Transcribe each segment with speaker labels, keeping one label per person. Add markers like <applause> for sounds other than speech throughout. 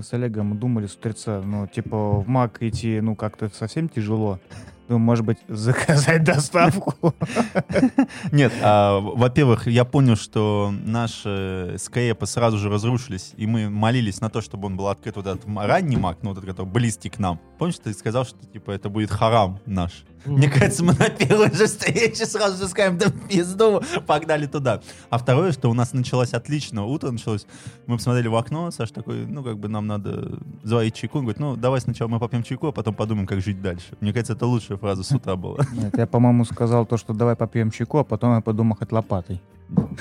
Speaker 1: Мы с Олегом думали с утреца, ну, типа, в МАК идти, ну, как-то совсем тяжело. Ну, может быть, <laughs> заказать доставку. <laughs>
Speaker 2: Нет, а, во-первых, я понял, что наши скрепы сразу же разрушились, и мы молились на то, чтобы он был открыт вот этот ранний маг, ну, вот этот, который близкий к нам. Помнишь, ты сказал, что, типа, это будет харам наш? Мне кажется, мы на первой же встрече сразу же скажем, да пизду, погнали туда. А второе, что у нас началось отлично, утро началось, мы посмотрели в окно, Саш такой, ну, как бы нам надо заварить чайку. Он говорит, ну, давай сначала мы попьем чайку, а потом подумаем, как жить дальше. Мне кажется, это лучшая фраза с утра была. <laughs>
Speaker 1: Нет, я, по-моему, сказал то, что давай попьем чайку, а потом я подумал хоть лопатой.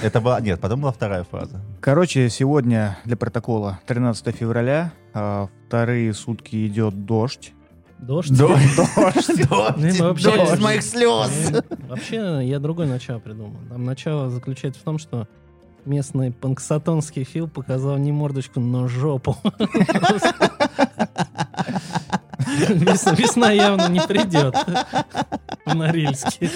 Speaker 2: Это была, нет, потом была вторая фраза.
Speaker 1: Короче, сегодня для протокола 13 февраля, а, вторые сутки идет дождь.
Speaker 3: Дождь?
Speaker 2: Дождь, <laughs>
Speaker 3: Ну,
Speaker 2: дождь,
Speaker 3: мы вообще-
Speaker 2: дождь из моих слез. <laughs>
Speaker 3: Вообще, я другое начало придумал. Там начало заключается в том, что местный панксатонский фил показал не мордочку, но жопу. <laughs> Весна, весна явно не придет в Норильске.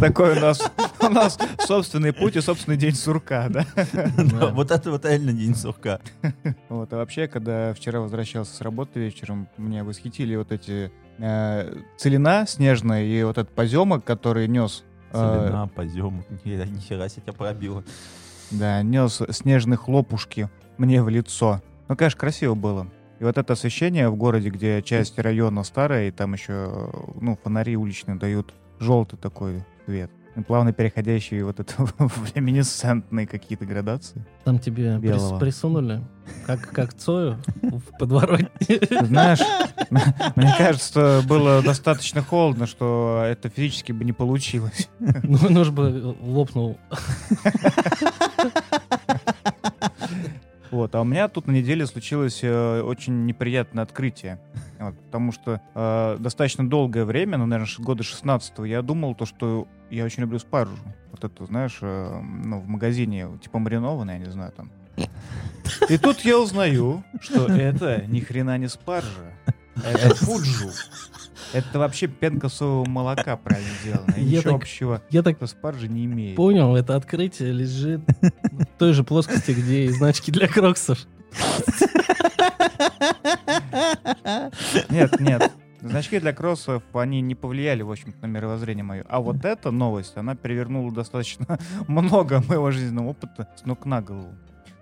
Speaker 1: Такой у нас, у нас собственный путь и собственный день сурка, да?
Speaker 2: Да, Вот это вот реально день сурка.
Speaker 1: Вот, а вообще, когда вчера возвращался с работы вечером, меня восхитили вот эти э, целина снежная и вот этот поземок, который нес, э,
Speaker 2: Целина, позем, нихера нихера себе тебя пробило.
Speaker 1: да, нес снежные хлопушки мне в лицо. Ну, конечно, красиво было. И вот это освещение в городе, где часть района старая, и там еще, ну, фонари уличные дают желтый такой цвет. И плавно переходящий вот это в <laughs> люминесцентные какие-то градации.
Speaker 3: Там тебе прис- присунули, как, как Цою в подворотне.
Speaker 1: Знаешь, <laughs> мне кажется, было достаточно холодно, что это физически бы не получилось.
Speaker 3: Ну, нож бы лопнул. <laughs>
Speaker 1: Вот, а у меня тут на неделе случилось э, очень неприятное открытие. <laughs> Вот, потому что э, достаточно долгое время, ну, наверное, года 16 я думал то, что я очень люблю спаржу. Вот это, знаешь, э, ну, в магазине, типа маринованная, я не знаю, там. И тут я узнаю, что это ни хрена не спаржа. Это <laughs> фуджу. Это вообще пенка соевого молока правильно сделано. И
Speaker 3: Я
Speaker 1: Ничего
Speaker 3: так-
Speaker 1: общего
Speaker 3: Я так
Speaker 1: со спаржей не имеет.
Speaker 3: понял, это открытие лежит в той же плоскости, где и значки для кроксов.
Speaker 1: Нет, нет. Значки для кроссов, они не повлияли, в общем на мировоззрение мое. А вот эта новость, она перевернула достаточно <laughs> много моего жизненного опыта с ног на голову.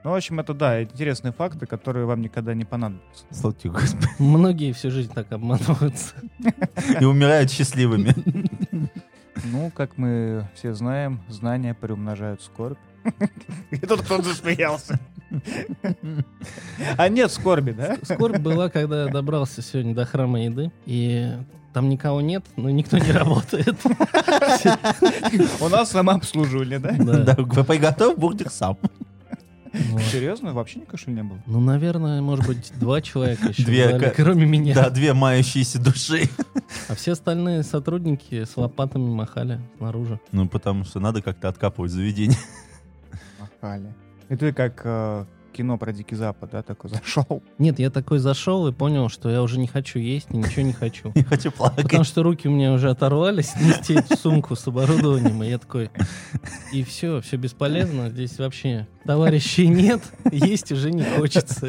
Speaker 1: Ну, в общем, это, да, интересные факты, которые вам никогда не понадобятся.
Speaker 2: Слава тебе, Господи.
Speaker 3: Многие всю жизнь так обманываются. <laughs>
Speaker 2: И умирают счастливыми. <laughs>
Speaker 1: Ну, как мы все знаем, знания приумножают скорбь. <laughs> И тут кто-то засмеялся. А нет скорби, да?
Speaker 3: Скорбь была, когда я добрался сегодня до храма еды, и там никого нет, но никто не работает.
Speaker 1: У нас самообслуживание, да?
Speaker 3: Да.
Speaker 2: Да, приготовь бургер сам.
Speaker 3: Вот.
Speaker 1: Серьезно? Вообще никакой шум не было?
Speaker 3: Ну, наверное, может быть, два человека еще
Speaker 2: Две
Speaker 3: кроме меня.
Speaker 2: Да, две мающиеся души.
Speaker 3: А все остальные сотрудники с лопатами махали снаружи.
Speaker 2: Ну, потому что надо как-то откапывать заведение.
Speaker 1: Махали. И ты как э, кино про Дикий Запад, да, такой зашел.
Speaker 3: Нет, я такой зашел и понял, что я уже не хочу есть и ничего не хочу. <laughs>
Speaker 2: Я хочу плакать.
Speaker 3: Потому что руки у меня уже оторвались нести сумку с оборудованием, и я такой, и все, все бесполезно, здесь вообще товарищей нет, есть уже не хочется.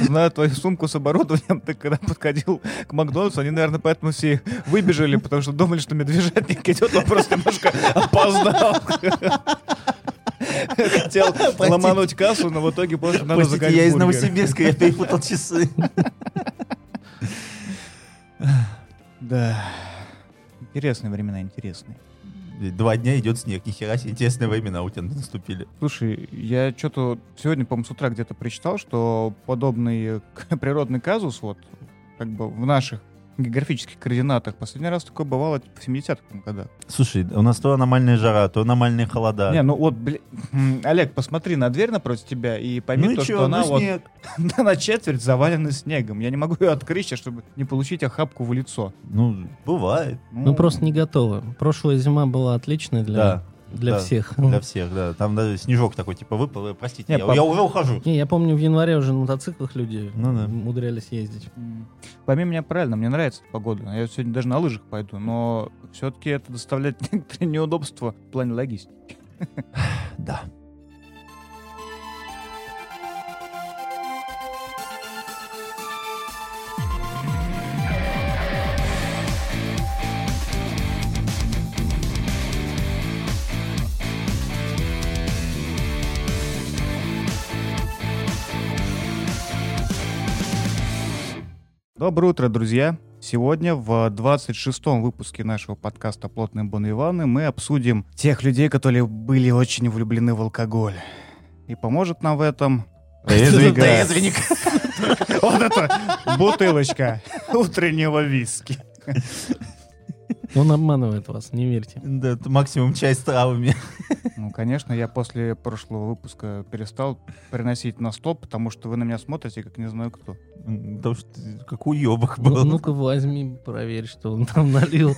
Speaker 1: Знаю твою сумку с оборудованием, ты когда подходил к Макдональдсу, они, наверное, поэтому все выбежали, потому что думали, что медвежатник идет, он просто немножко опоздал. Хотел ломануть кассу, но в итоге просто надо заказать
Speaker 2: я из. Новосибирска, я перепутал часы.
Speaker 1: Да. Интересные времена, интересные.
Speaker 2: Два дня идет снег, нихера себе, интересные времена у тебя наступили.
Speaker 1: Слушай, я что-то сегодня, по-моему, с утра где-то прочитал, что подобный <laughs> природный казус вот как бы в наших географических координатах последний раз такое бывало типа, в 70-х годах.
Speaker 2: Слушай, у нас то аномальная жара, то аномальные холода.
Speaker 1: Не, ну вот, бля... Олег, посмотри на дверь напротив тебя и пойми
Speaker 2: ну
Speaker 1: то,
Speaker 2: чё,
Speaker 1: что она
Speaker 2: ну
Speaker 1: вот
Speaker 2: снег. <laughs>
Speaker 1: на четверть завалена снегом. Я не могу ее открыть сейчас, чтобы не получить охапку в лицо.
Speaker 2: Ну, бывает,
Speaker 3: Мы просто не готовы. Прошлая зима была отличной для,
Speaker 2: да,
Speaker 3: для
Speaker 2: да.
Speaker 3: всех.
Speaker 2: для всех, да. Там даже снежок такой, типа, выпал, простите,
Speaker 1: Не,
Speaker 2: я,
Speaker 1: пап-
Speaker 2: я уже ухожу.
Speaker 3: Не, я помню, в январе уже на мотоциклах люди
Speaker 2: Ну да.
Speaker 3: умудрялись ездить.
Speaker 1: Пойми меня правильно, мне нравится эта погода. Я сегодня даже на лыжах пойду, но все-таки это доставляет <laughs> некоторые неудобства в плане логистики.
Speaker 2: Да.
Speaker 1: Доброе утро, друзья! Сегодня в 26-м выпуске нашего подкаста «Плотные Бон Иваны» мы обсудим тех людей, которые были очень влюблены в алкоголь. И поможет нам в этом...
Speaker 2: Трезвенник. <laughs>
Speaker 1: Вот это бутылочка утреннего виски.
Speaker 3: Он обманывает вас, не верьте.
Speaker 2: Да, это максимум чай с травами.
Speaker 1: Ну, конечно, я после прошлого выпуска перестал приносить на стол, потому что вы на меня смотрите, как не знаю кто.
Speaker 2: Потому что как уебок
Speaker 3: Ну,
Speaker 2: был.
Speaker 3: Ну-ка возьми, проверь, что он там налил.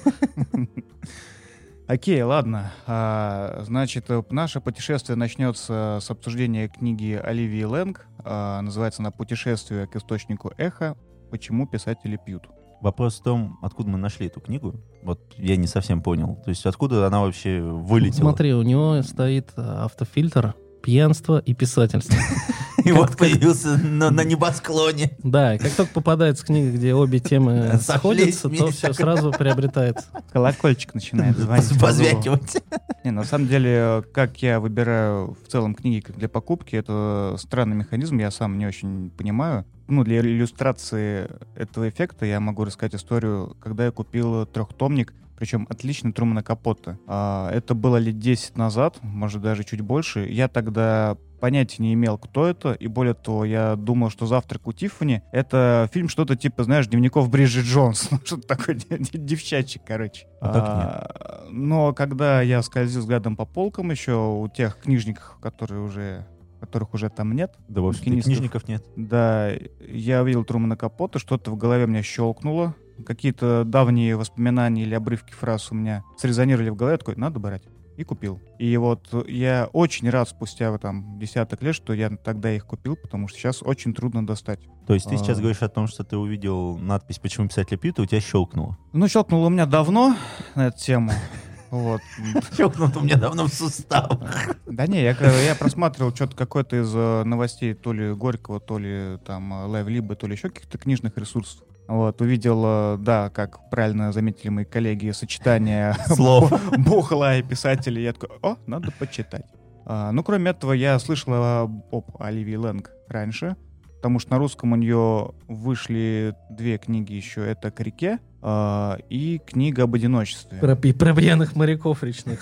Speaker 1: Окей, ладно. А, значит, э, наше путешествие начнется с обсуждения книги Оливии Лэнг. А, называется она «Путешествие к источнику эха. Почему писатели пьют».
Speaker 2: Вопрос в том, откуда мы нашли эту книгу. Вот я не совсем понял. То есть откуда она вообще вылетела?
Speaker 3: Смотри, у него стоит э, автофильтр пьянство и писательство. <laughs>
Speaker 2: И вот появился на, на небосклоне.
Speaker 3: Да, и как только попадается книга, где обе темы <laughs> сходятся, то все сразу приобретается.
Speaker 1: Колокольчик начинает звонить.
Speaker 2: Позвякивать.
Speaker 1: Не, на самом деле, как я выбираю в целом книги для покупки, это странный механизм, я сам не очень понимаю. Ну, для иллюстрации этого эффекта я могу рассказать историю, когда я купил трехтомник, причем отличный Трумана Капотта. А, Это было лет 10 назад, может даже чуть больше. Я тогда понятия не имел, кто это, и более того, я думал, что «Завтрак у Тиффани» — это фильм что-то типа, знаешь, дневников Бриджит Джонс, <laughs> Ну, что-то такое девчачье, короче.
Speaker 2: А так
Speaker 1: А, Но когда я скользил взглядом по полкам еще у тех книжников, которые уже которых уже там нет,
Speaker 2: Да, в общем книжников нет.
Speaker 1: да, я увидел Трумана Капота, что-то в голове мне щелкнуло, какие-то давние воспоминания или обрывки фраз у меня срезонировали в голове, я такой, надо брать. И купил. И вот я очень рад спустя там десяток лет, что я тогда их купил, потому что сейчас очень трудно достать.
Speaker 2: То есть ты сейчас
Speaker 1: А.
Speaker 2: говоришь о том, что ты увидел надпись «Почему писатели пьют», и у тебя щелкнуло.
Speaker 1: Ну, щелкнуло у меня давно на эту тему. <laughs> Вот. <laughs>
Speaker 2: Щелкнуло у меня давно в суставах.
Speaker 1: Да не, я, я просматривал что-то какое-то из э, новостей то ли Горького, то ли там э, Лайв Либо, то ли еще каких-то книжных ресурсов. Вот, увидел, э, да, как правильно заметили мои коллеги, сочетание <laughs>
Speaker 2: Слов.
Speaker 1: бухла и писателей. Я такой, о, надо почитать. А, ну, кроме этого, я слышал об Оливии Лэнг раньше, потому что на русском у нее вышли две книги еще. Это «К реке» а, и книга об одиночестве.
Speaker 3: Про, про пьяных моряков речных.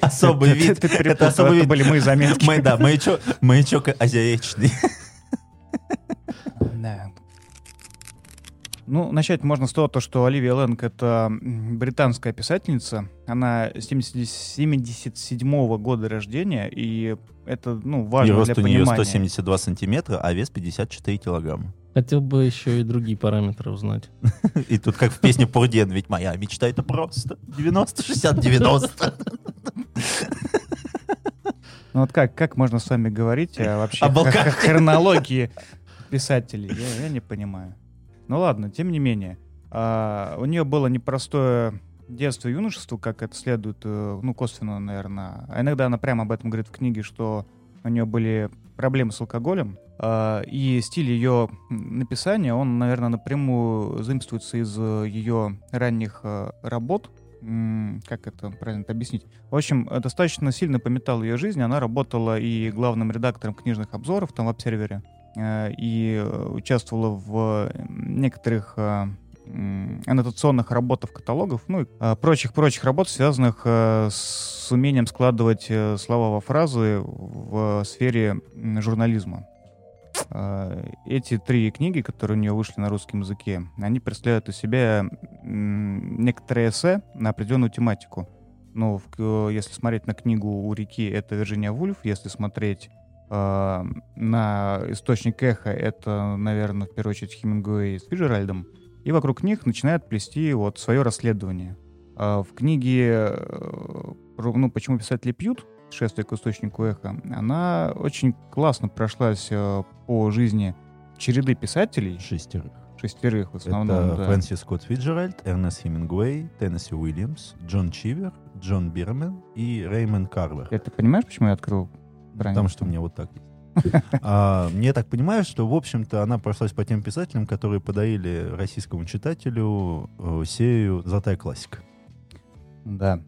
Speaker 2: Особый вид. Это особый вид.
Speaker 1: были мои заметки.
Speaker 2: Да, маячок, маячок
Speaker 1: Ну, начать можно с того, то, что Оливия Лэнг — это британская писательница. Она 70 77 года рождения, и это, ну,
Speaker 2: И
Speaker 1: важно
Speaker 2: рост
Speaker 1: для
Speaker 2: у нее
Speaker 1: понимания.
Speaker 2: 172 сантиметра, а вес 54 килограмма.
Speaker 3: Хотел бы еще и другие параметры узнать. <laughs>
Speaker 2: И тут как в песне Пурден, ведь моя мечта это просто 90, 60, 90.
Speaker 1: Ну вот как, как можно с вами говорить о <laughs> вообще
Speaker 2: О
Speaker 1: хронологии писателей? Я, я не понимаю. Ну ладно, тем не менее. а, у нее было непростое детство и юношество, как это следует, э, ну, косвенно, наверное. А иногда она прямо об этом говорит в книге, что у нее были проблемы с алкоголем. а, и стиль ее написания, он, наверное, напрямую заимствуется из э, ее ранних э, работ. Как это правильно объяснить? В общем, достаточно сильно пометал ее жизнь. Она работала и главным редактором книжных обзоров там в обсервере, и э, участвовала в э, некоторых э, аннотационных работах каталогов, ну и э, прочих-прочих работ, связанных э, с умением складывать э, слова во фразы в сфере журнализма. Э, Эти три книги, которые у нее вышли на русском языке, они представляют из себя некоторые эссе на определенную тематику. Ну, если смотреть на книгу «У реки», это Вирджиния Вульф. Если смотреть э, на «Источник эха», это, наверное, в первую очередь Хемингуэй с Фиджеральдом. И вокруг них начинает плести вот свое расследование. А в книге э, ну, «Почему писатели пьют», «Шествие к источнику эха», она очень классно прошлась э, по жизни череды писателей,
Speaker 2: Шестерых.
Speaker 1: шестерых в основном,
Speaker 2: Это
Speaker 1: да.
Speaker 2: Фрэнсис Скотт Фиджеральд, Эрнест Хемингуэй, Теннесси Уильямс, Джон Чивер, Джон Бирмен и Реймонд Карвер.
Speaker 1: Э, Ты понимаешь, почему я открыл браницу?
Speaker 2: Потому что у меня вот так есть. <laughs> А, Я так понимаю, что, в общем-то, она прошлась по тем писателям, которые подарили российскому читателю э, серию «Золотая классика».
Speaker 1: Да.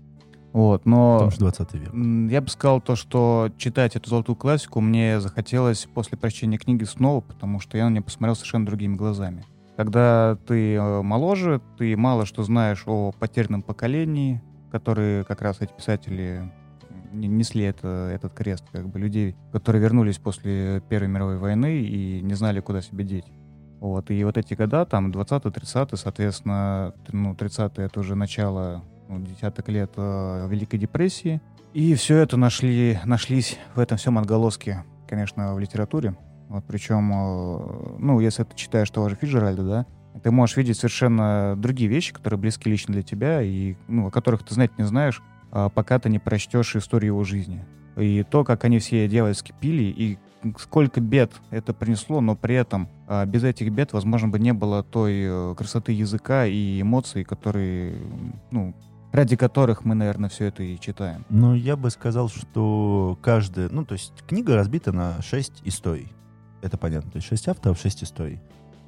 Speaker 1: Вот, но
Speaker 2: Потому что 20 век.
Speaker 1: я бы сказал то, что читать эту золотую классику мне захотелось после прочтения книги снова, потому что я на нее посмотрел совершенно другими глазами. Когда ты э, моложе, ты мало что знаешь о потерянном поколении, которые как раз эти писатели несли это, этот крест, как бы людей, которые вернулись после Первой мировой войны и не знали, куда себя деть. Вот, и вот эти года, там, 20-30, соответственно, ну, 30-е это уже начало ну, десяток лет э, Великой депрессии. И все это нашли, нашлись в этом всем отголоски, конечно, в литературе. Вот, причем, э, ну, если ты читаешь того же Фиджеральда, да, ты можешь видеть совершенно другие вещи, которые близки лично для тебя, и, ну, о которых ты знать не знаешь, пока ты не прочтешь историю его жизни. И то, как они все дьявольски пили, и сколько бед это принесло, но при этом а, без этих бед, возможно, бы не было той э, красоты языка и эмоций, которые, ну, ради которых мы, наверное, все это и читаем.
Speaker 2: Ну, я бы сказал, что каждая... Ну, то есть книга разбита на шесть историй. Это понятно. То есть шесть авторов, шесть историй.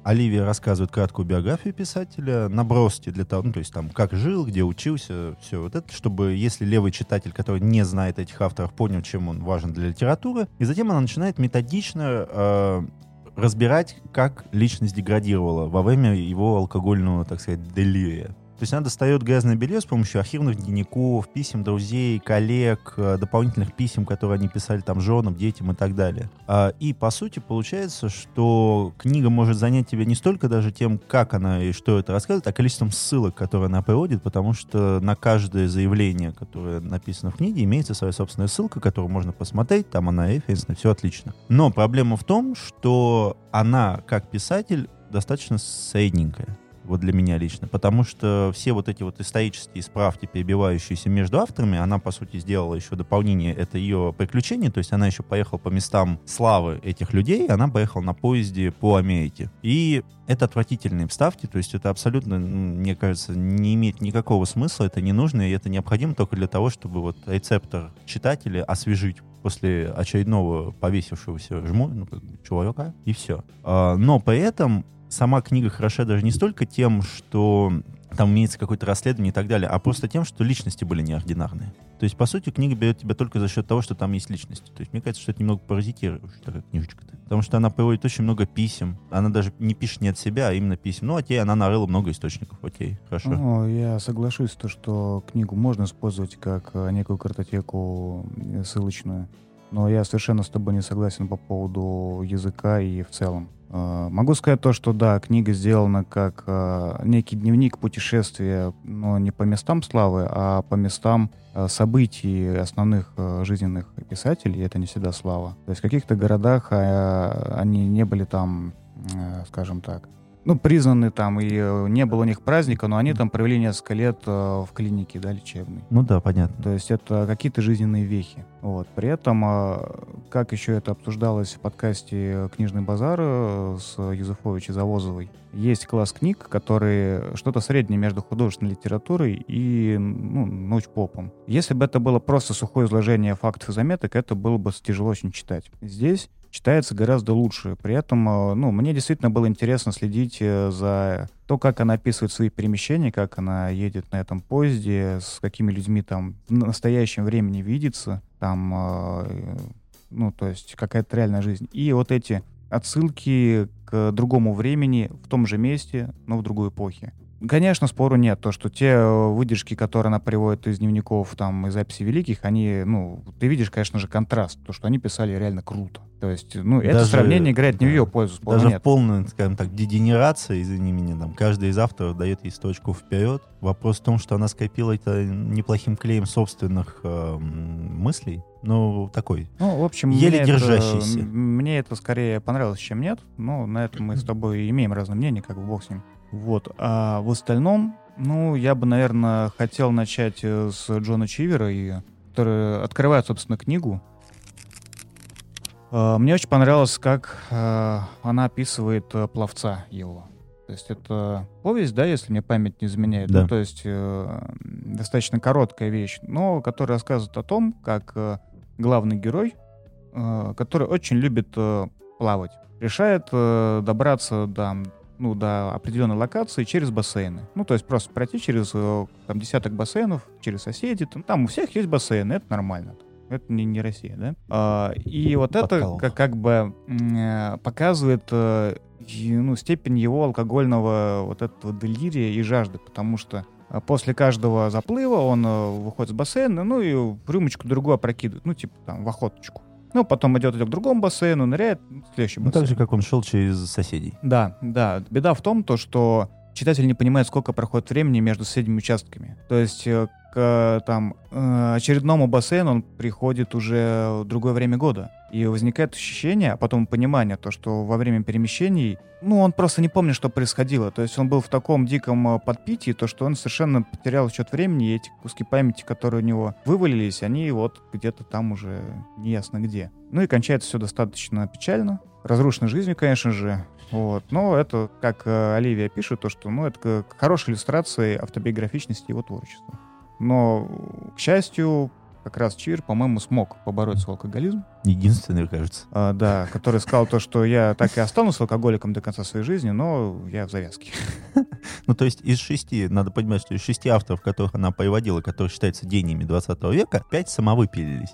Speaker 2: Оливия рассказывает краткую биографию писателя, наброски для того, ну, то есть там, как жил, где учился, все вот это, чтобы, если левый читатель, который не знает этих авторов, понял, чем он важен для литературы, и затем она начинает методично э, разбирать, как личность деградировала во время его алкогольного, так сказать, делирия. То есть она достает грязное белье с помощью архивных дневников, писем друзей, коллег, э, дополнительных писем, которые они писали там женам, детям и так далее. А, И, по сути, получается, что книга может занять тебя не столько даже тем, как она и что это рассказывает, а количеством ссылок, которые она приводит, потому что на каждое заявление, которое написано в книге, имеется своя собственная ссылка, которую можно посмотреть, там она референсная, все отлично. Но проблема в том, что она, как писатель, достаточно средненькая вот для меня лично, потому что все вот эти вот исторические справки, перебивающиеся между авторами, она, по сути, сделала еще дополнение, это ее приключение, то есть она еще поехала по местам славы этих людей, она поехала на поезде по Америке. И это отвратительные вставки, то есть это абсолютно, мне кажется, не имеет никакого смысла, это не нужно, и это необходимо только для того, чтобы вот рецептор читателя освежить после очередного повесившегося жму, ну, человека, и все. А, но при этом сама книга хороша даже не столько тем, что там имеется какое-то расследование и так далее, а просто тем, что личности были неординарные. То есть, по сути, книга берет тебя только за счет того, что там есть личности. То есть, мне кажется, что это немного паразитирующая такая книжечка-то. Потому что она приводит очень много писем. Она даже не пишет не от себя, а именно писем. Ну, окей, она нарыла много источников. Окей, хорошо.
Speaker 1: Ну, я соглашусь, то, что книгу можно использовать как э, некую картотеку э, ссылочную, но я совершенно с тобой не согласен по поводу языка и в целом. Э, Могу сказать то, что да, книга сделана как э, некий дневник путешествия, но не по местам славы, а по местам э, событий основных жизненных писателей. Это не всегда слава. То есть в каких-то городах они не были там, скажем так, ну, признаны там, и э, не было у них праздника, но они там провели несколько лет э, в клинике, да, лечебной.
Speaker 2: Ну да, понятно.
Speaker 1: То есть это какие-то жизненные вехи. Вот. При этом, э, как еще это обсуждалось в подкасте «Книжный базар» э, с Юзефович и Завозовой, есть класс книг, которые что-то среднее между художественной литературой и ну, научпопом. Если бы это было просто сухое изложение фактов и заметок, это было бы тяжело очень читать. Здесь читается гораздо лучше. При этом, э, ну, мне действительно было интересно следить э, за то, как она описывает свои перемещения, как она едет на этом поезде, с какими людьми там в настоящем времени видится, там, э, ну, то есть какая-то реальная жизнь. И вот эти отсылки к другому времени в том же месте, но в другой эпохе. Конечно, спору нет, то, что те э, выдержки, которые она приводит из дневников, там, из записей великих, они, ну, ты видишь, конечно же, контраст, то, что они писали реально круто. То есть, ну, это
Speaker 2: Даже-
Speaker 1: сравнение играет не в
Speaker 2: да.
Speaker 1: ее пользу,
Speaker 2: Даже
Speaker 1: нет.
Speaker 2: в полной, скажем так, дегенерации, извини меня, там, каждый из авторов дает ей точку вперед. Вопрос в том, что она скопила это неплохим клеем собственных э, мыслей. Ну, такой.
Speaker 1: Ну, в общем,
Speaker 2: Еле
Speaker 1: мне
Speaker 2: держащийся.
Speaker 1: Это, мне это скорее понравилось, чем нет. Но на этом мы с <clears throat> тобой имеем разное мнение, как бы бог с ним. Вот. А в остальном, ну, я бы, наверное, хотел начать э, с Джона Чивера, и, который открывает, собственно, книгу. А, Мне очень понравилось, как э, она описывает э, пловца его. То есть это повесть, да, если мне память не изменяет.
Speaker 2: Да.
Speaker 1: Ну, то есть э, достаточно короткая вещь, но которая рассказывает о том, как э, главный герой, э, который очень любит э, плавать, решает э, добраться до, ну, до определенной локации через бассейны. Ну, то есть просто пройти через э, там, десяток бассейнов, через соседей. Там, там у всех есть бассейны, это нормально. Это не, не Россия, да? А, и вот это как, как бы э, показывает э, ну, степень его алкогольного вот этого делирия и жажды, потому что после каждого заплыва он выходит с бассейна, ну и рюмочку другую опрокидывает, ну типа там в охоточку. Ну, потом идет, идет к другому бассейну, ныряет следующий бассейн.
Speaker 2: Ну, так же, как он шел через соседей.
Speaker 1: Да, да. Беда в том, то, что читатель не понимает, сколько проходит времени между соседними участками. То есть э, к там, э, очередному бассейну он приходит уже в другое время года. И возникает ощущение, а потом понимание, то, что во время перемещений, ну, он просто не помнит, что происходило. То есть он был в таком диком э, подпитии, то, что он совершенно потерял счет времени, и эти куски памяти, которые у него вывалились, они вот где-то там уже неясно где. Ну и кончается все достаточно печально. Разрушенной жизнью, конечно же. Вот. Но это, как э, Оливия пишет, то, что ну, это хорошая иллюстрация автобиографичности его творчества. Но, к счастью, как раз Чир, по-моему, смог побороть свой алкоголизм.
Speaker 2: Единственный, кажется.
Speaker 1: А, да, который сказал то, что я так и останусь алкоголиком до конца своей жизни, но я в завязке. <laughs>
Speaker 2: Ну, то есть из шести, надо понимать, что из шести авторов, которых она приводила, которые считаются гениями 20 века, пять самовыпилились.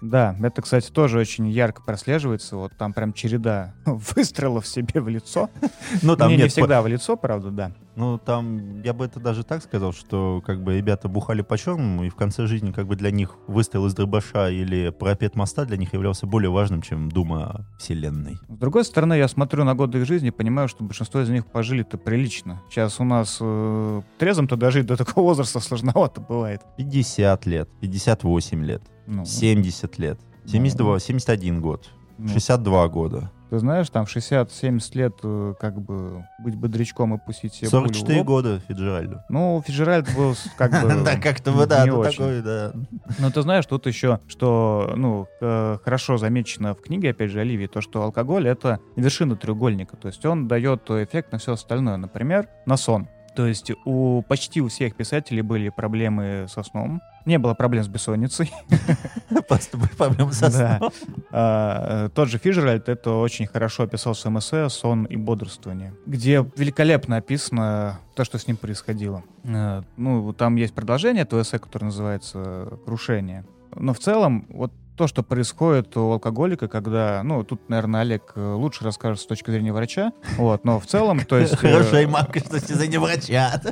Speaker 1: Да, это, кстати, тоже очень ярко прослеживается. Вот там прям череда <laughs> выстрелов себе в лицо. <laughs> Ну, там не, нет, не всегда в лицо, правда, да.
Speaker 2: Ну, там, я бы это даже так сказал, что как бы ребята бухали по черному, и в конце жизни как бы для них выстрел из дробаша или пропет моста для них являлся более важным, чем дума вселенной.
Speaker 1: С другой стороны, я смотрю на годы их жизни и понимаю, что большинство из них пожили-то прилично. Сейчас у нас э, трезвым-то дожить до такого возраста сложновато бывает.
Speaker 2: 50 лет, 58 лет, ну, 70 лет, 72, ну, 71 год, ну, 62 года.
Speaker 1: Ты знаешь, там 60-70 лет э, как бы быть бодрячком и пустить себе
Speaker 2: 44 года Фиджеральду.
Speaker 1: Ну, Фиджеральд был как бы <laughs>
Speaker 2: Да, как-то бы, да, такой, да.
Speaker 1: Ну, ты знаешь, тут еще, что, ну, э, хорошо замечено в книге, опять же, Оливии, то, что алкоголь — это вершина треугольника, то есть он дает эффект на все остальное, например, на сон. То есть у почти у всех писателей были проблемы со сном. Не было проблем с бессонницей. <laughs>
Speaker 2: Просто были проблемы со сном.
Speaker 1: А, э, тот же Фиджеральд это очень хорошо описал в своем эссе «Сон и бодрствование», где великолепно описано то, что с ним происходило. Э, ну, там есть продолжение этого эссе, которое называется «Крушение». Но в целом, вот то, что происходит у алкоголика, когда, ну, тут, наверное, Олег э, лучше расскажет с точки зрения врача, вот, но в целом, то есть... <laughs>
Speaker 2: Хорошая мамка, что с точки зрения врача.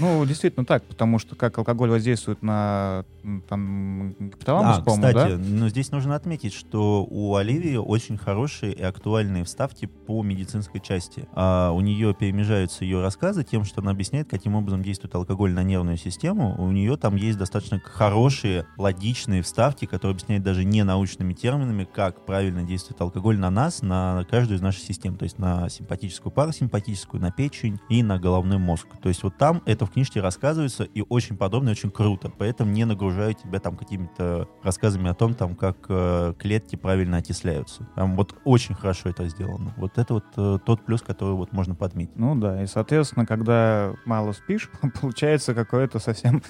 Speaker 1: Ну, действительно так, потому что как алкоголь воздействует на там, гипоталамус,
Speaker 2: а, кстати, да? но здесь нужно отметить, что у Оливии очень хорошие и актуальные вставки по медицинской части. А у нее перемежаются ее рассказы тем, что она объясняет, каким образом действует алкоголь на нервную систему. У нее там есть достаточно хорошие, логичные вставки, которые объясняют даже не научными терминами, как правильно действует алкоголь на нас, на каждую из наших систем, то есть на симпатическую, парасимпатическую, на печень и на головной мозг. То есть вот там это в книжке рассказывается и очень подробно, и очень круто. Поэтому не нагружаю тебя там какими-то рассказами о том, там, как э, клетки правильно окисляются. Там вот очень хорошо это сделано. Вот это вот э, тот плюс, который вот можно подметить.
Speaker 1: Ну да, и, соответственно, когда мало спишь, <laughs> получается какое-то совсем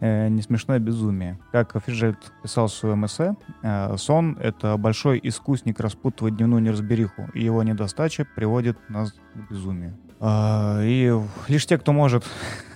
Speaker 1: э, не смешное безумие. Как Фиджет писал в своем эссе, э, сон — это большой искусник распутывать дневную неразбериху, и его недостача приводит нас к безумию. А, и лишь те, кто может,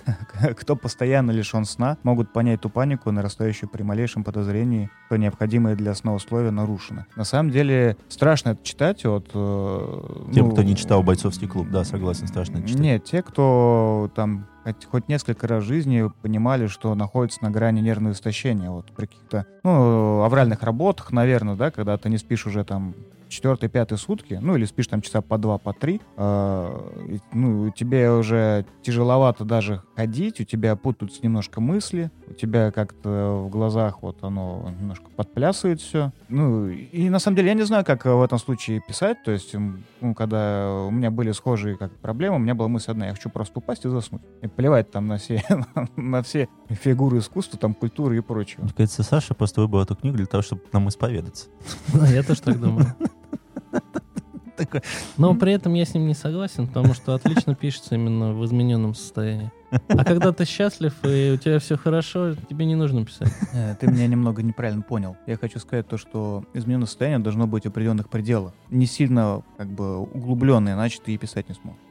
Speaker 1: <laughs> кто постоянно лишен сна, могут понять ту панику, нарастающую при малейшем подозрении, что необходимое для сна условия нарушено. На самом деле страшно это читать. Вот,
Speaker 2: э, Тем, ну, кто не читал «Бойцовский клуб», да, согласен, страшно это читать.
Speaker 1: Нет, те, кто там хоть несколько раз в жизни понимали, что находится на грани нервного истощения. Вот при каких-то, ну, авральных работах, наверное, да, когда ты не спишь уже там четвертые, пятые сутки, ну или спишь там часа по два, по три, э, ну тебе уже тяжеловато даже ходить, у тебя путаются немножко мысли, у тебя как-то в глазах вот оно немножко подплясывает все. Ну и на самом деле я не знаю, как в этом случае писать, то есть ну, когда у меня были схожие как проблемы, у меня была мысль одна, я хочу просто упасть и заснуть. И плевать там на все, <laughs> на все фигуры искусства, там культуры и прочее.
Speaker 2: Мне кажется, Саша просто выбрал эту книгу для того, чтобы нам исповедаться.
Speaker 3: Я тоже так думаю. <laughs> Но при этом я с ним не согласен, потому что отлично пишется именно в измененном состоянии. А когда ты счастлив и у тебя все хорошо, тебе не нужно писать.
Speaker 1: Э, ты меня немного неправильно понял. Я хочу сказать то, что измененное состояние должно быть в определенных пределах. Не сильно как бы углубленное, иначе ты и писать не сможешь.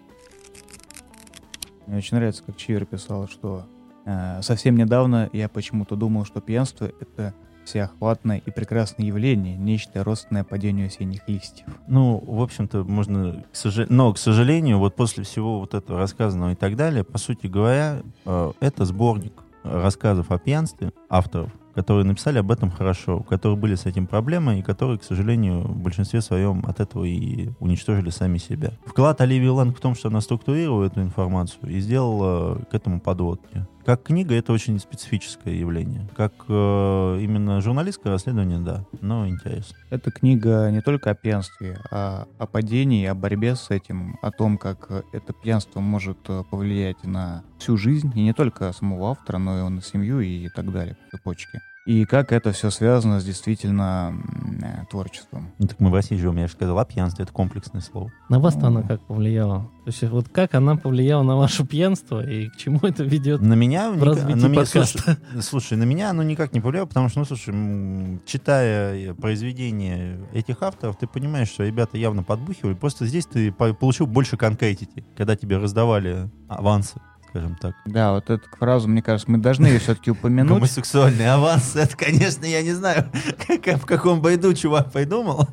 Speaker 1: Мне очень нравится, как Чивер писал, что э, совсем недавно я почему-то думал, что пьянство — это всеохватное и прекрасное явление, нечто родственное падению осенних листьев.
Speaker 2: Ну, в общем-то, можно... Но, к сожалению, вот после всего вот этого рассказанного и так далее, по сути говоря, э, это сборник рассказов о пьянстве авторов, которые написали об этом хорошо, у которых были с этим проблемы и которые, к сожалению, в большинстве своем от этого и уничтожили сами себя. Вклад Оливии Ланг в том, что она структурировала эту информацию и сделала к этому подводки. Как книга это очень специфическое явление. Как э, именно журналистское расследование, да, но интересно.
Speaker 1: Эта книга не только о пьянстве, а о падении, о борьбе с этим, о том, как это пьянство может э, повлиять на всю жизнь, и не только самого автора, но и на семью и так далее, по цепочке и как это все связано с действительно э, творчеством.
Speaker 2: Ну, так мы в России живем, я же сказал, а пьянство — это комплексное слово.
Speaker 3: На вас-то она как повлияла? То есть вот как она повлияла на ваше пьянство и к чему это ведет
Speaker 2: на меня,
Speaker 3: в развитии на меня,
Speaker 2: слушай, слушай, на меня оно никак не повлияло, потому что, ну, слушай, читая произведения этих авторов, ты понимаешь, что ребята явно подбухивали. Просто здесь ты получил больше конкретики, когда тебе раздавали авансы скажем так.
Speaker 1: Да, вот эту фразу, мне кажется, мы должны ее все-таки упомянуть.
Speaker 2: Гомосексуальный аванс, это, конечно, я не знаю, <laughs> как, в каком бойду чувак придумал.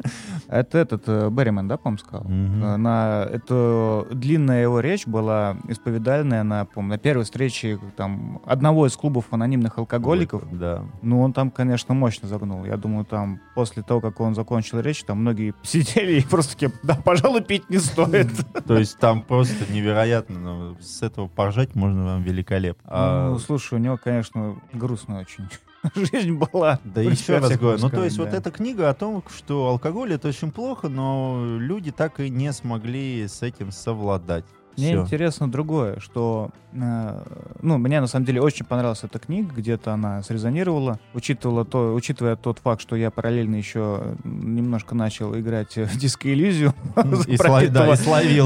Speaker 1: Это этот э, Берриман, да, по-моему, сказал? Угу. На, это длинная его речь была исповедальная на, помню, на первой встрече там, одного из клубов анонимных алкоголиков.
Speaker 2: Да.
Speaker 1: Ну, он там, конечно, мощно загнул. Я думаю, там после того, как он закончил речь, там многие <laughs> сидели и просто такие, да, пожалуй, пить не стоит.
Speaker 2: То есть там просто невероятно, но с этого поржать можно вам великолепно.
Speaker 1: А ну, слушай, у него, конечно, грустно очень. <laughs> жизнь была.
Speaker 2: Да еще раз говорю, ну то есть да. вот эта книга о том, что алкоголь это очень плохо, но люди так и не смогли с этим совладать.
Speaker 1: Мне Все. интересно другое, что, э, ну, мне на самом деле очень понравилась эта книга, где-то она срезонировала, учитывала то, учитывая тот факт, что я параллельно еще немножко начал играть в диско-иллюзию. <laughs>
Speaker 2: И словил,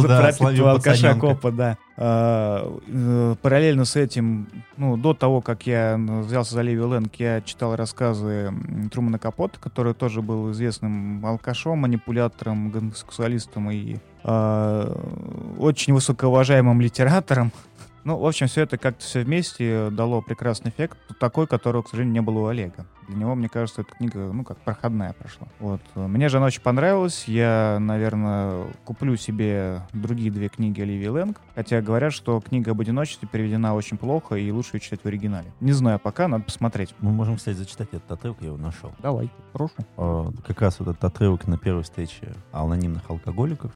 Speaker 2: да,
Speaker 1: словил алкаша копа, да. А, э, параллельно с этим, ну, до того, как я взялся за Ливи Лэнг, я читал рассказы Трумана Капота, который тоже был известным алкашом, манипулятором, гомосексуалистом и э, очень высокоуважаемым литератором. Ну, в общем, все это как-то все вместе дало прекрасный эффект, такой, которого, к сожалению, не было у Олега. Для него, мне кажется, эта книга, ну, как проходная прошла. Вот. Мне же она очень понравилась. Я, наверное, куплю себе другие две книги Оливии Лэнг. Хотя говорят, что книга об одиночестве переведена очень плохо и лучше ее читать в оригинале. Не знаю пока, надо посмотреть.
Speaker 2: Мы можем, кстати, зачитать этот отрывок, я его нашел.
Speaker 1: Давай, прошу.
Speaker 2: А, как раз вот этот отрывок на первой встрече анонимных алкоголиков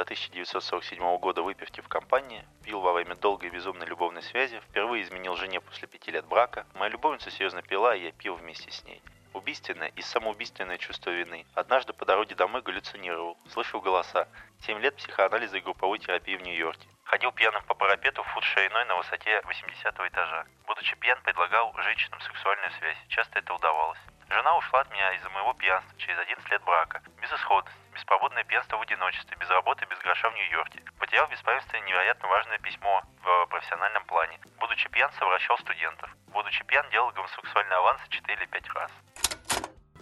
Speaker 4: до 1947 года выпивки в компании, пил во время долгой безумной любовной связи, впервые изменил жене после пяти лет брака, моя любовница серьезно пила, и я пил вместе с ней. Убийственное и самоубийственное чувство вины. Однажды по дороге домой галлюцинировал, слышал голоса. Семь лет психоанализа и групповой терапии в Нью-Йорке. Ходил пьяным по парапету фут шириной на высоте 80 этажа. Будучи пьян, предлагал женщинам сексуальную связь. Часто это удавалось. Жена ушла от меня из-за моего пьянства через 11 лет брака. Безысходность, беспробудное пьянство в одиночестве, без работы, без гроша в Нью-Йорке. Потерял в беспамятстве невероятно важное письмо в профессиональном плане. Будучи пьян, совращал студентов. Будучи пьян, делал гомосексуальные авансы 4 или 5 раз.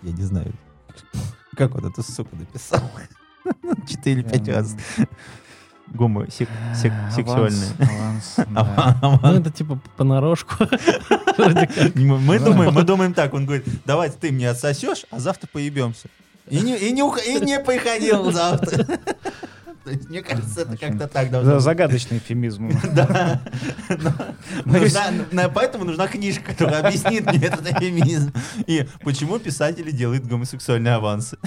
Speaker 2: Я не знаю, как вот эту сука написал. 4 <laughs> или 5 раз гомо сек, сек, сексуальные.
Speaker 3: Ну, это типа понарошку. <laughs>
Speaker 2: Мы думаем, мы думаем так, он говорит, давай ты мне отсосешь, а завтра поебемся. И не, и не, и не приходил завтра. Мне кажется, это как-то так должно
Speaker 1: Загадочный эфемизм. <laughs>
Speaker 2: Да. Поэтому нужна книжка, которая объяснит мне этот эфемизм. И почему писатели делают гомосексуальные авансы.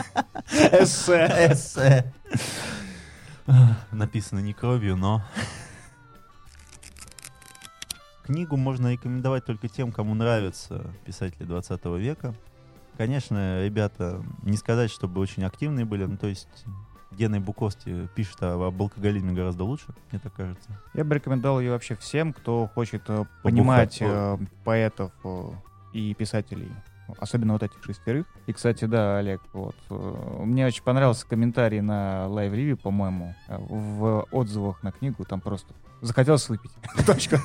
Speaker 1: Эссе.
Speaker 2: Эссе. Написано не кровью, но... Книгу можно рекомендовать только тем, кому нравятся писатели 20 века. Конечно, ребята, не сказать, чтобы очень активные были, ну, то есть Гена Буковский пишет об алкоголизме гораздо лучше, мне так кажется.
Speaker 1: Я бы рекомендовал ее вообще всем, кто хочет э, понимать э, поэтов э, и писателей особенно вот этих шестерых. И, кстати, да, Олег, вот, э, мне очень понравился комментарий на Live Review, по-моему, э, в отзывах на книгу, там просто захотелось выпить. <laughs> <laughs>
Speaker 2: Точка.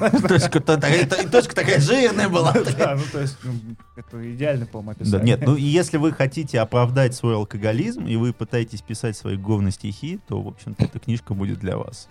Speaker 2: Точка такая жирная была. <laughs>
Speaker 1: Да, ну то есть ну, это идеально, по-моему, описание.
Speaker 2: Нет, ну если вы хотите оправдать свой алкоголизм, и вы пытаетесь писать свои говно стихи, то, в общем-то, эта книжка будет для вас.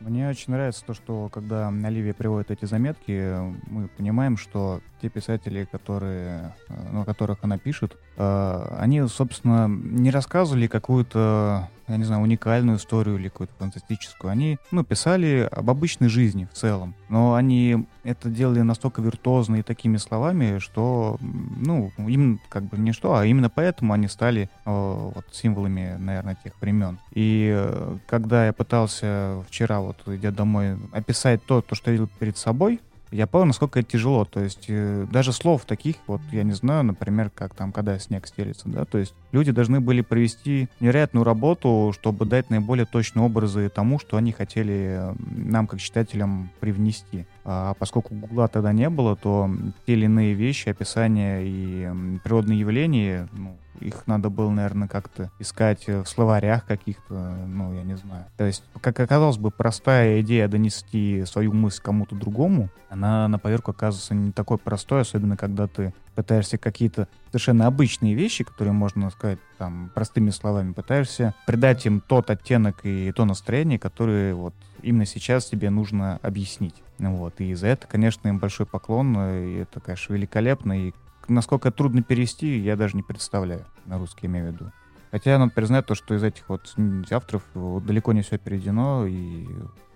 Speaker 1: Мне очень нравится то, что когда Оливия приводит эти заметки, мы понимаем, что те писатели, которые, э, ну, о которых она пишет, они, собственно, не рассказывали какую-то, я не знаю, уникальную историю или какую-то фантастическую. Они, ну, писали об обычной жизни в целом. Но они это делали настолько виртуозно и такими словами, что, ну, им как бы не что, а именно поэтому они стали э, вот символами, наверное, тех времен. И когда я пытался вчера, вот идя домой, описать то, то, что я видел перед собой, я понял, насколько это тяжело. То есть э, даже слов таких, вот я не знаю, например, как там, когда снег стелится, да, то есть люди должны были провести невероятную работу, чтобы дать наиболее точные образы тому, что они хотели нам, как читателям, привнести. А поскольку Гугла тогда не было, то те или иные вещи, описания и природные явления, ну, их надо было, наверное, как-то искать в словарях каких-то, ну, я не знаю. То есть, как оказалось бы, простая идея донести свою мысль кому-то другому, она на поверку оказывается не такой простой, особенно когда ты пытаешься какие-то совершенно обычные вещи, которые можно сказать там простыми словами, пытаешься придать им тот оттенок и то настроение, которые вот именно сейчас тебе нужно объяснить. Вот. И за это, конечно, им большой поклон, и это, конечно, великолепно, и насколько трудно перевести, я даже не представляю, на русский имею в виду. Хотя надо признать то, что из этих вот авторов далеко не все переведено, и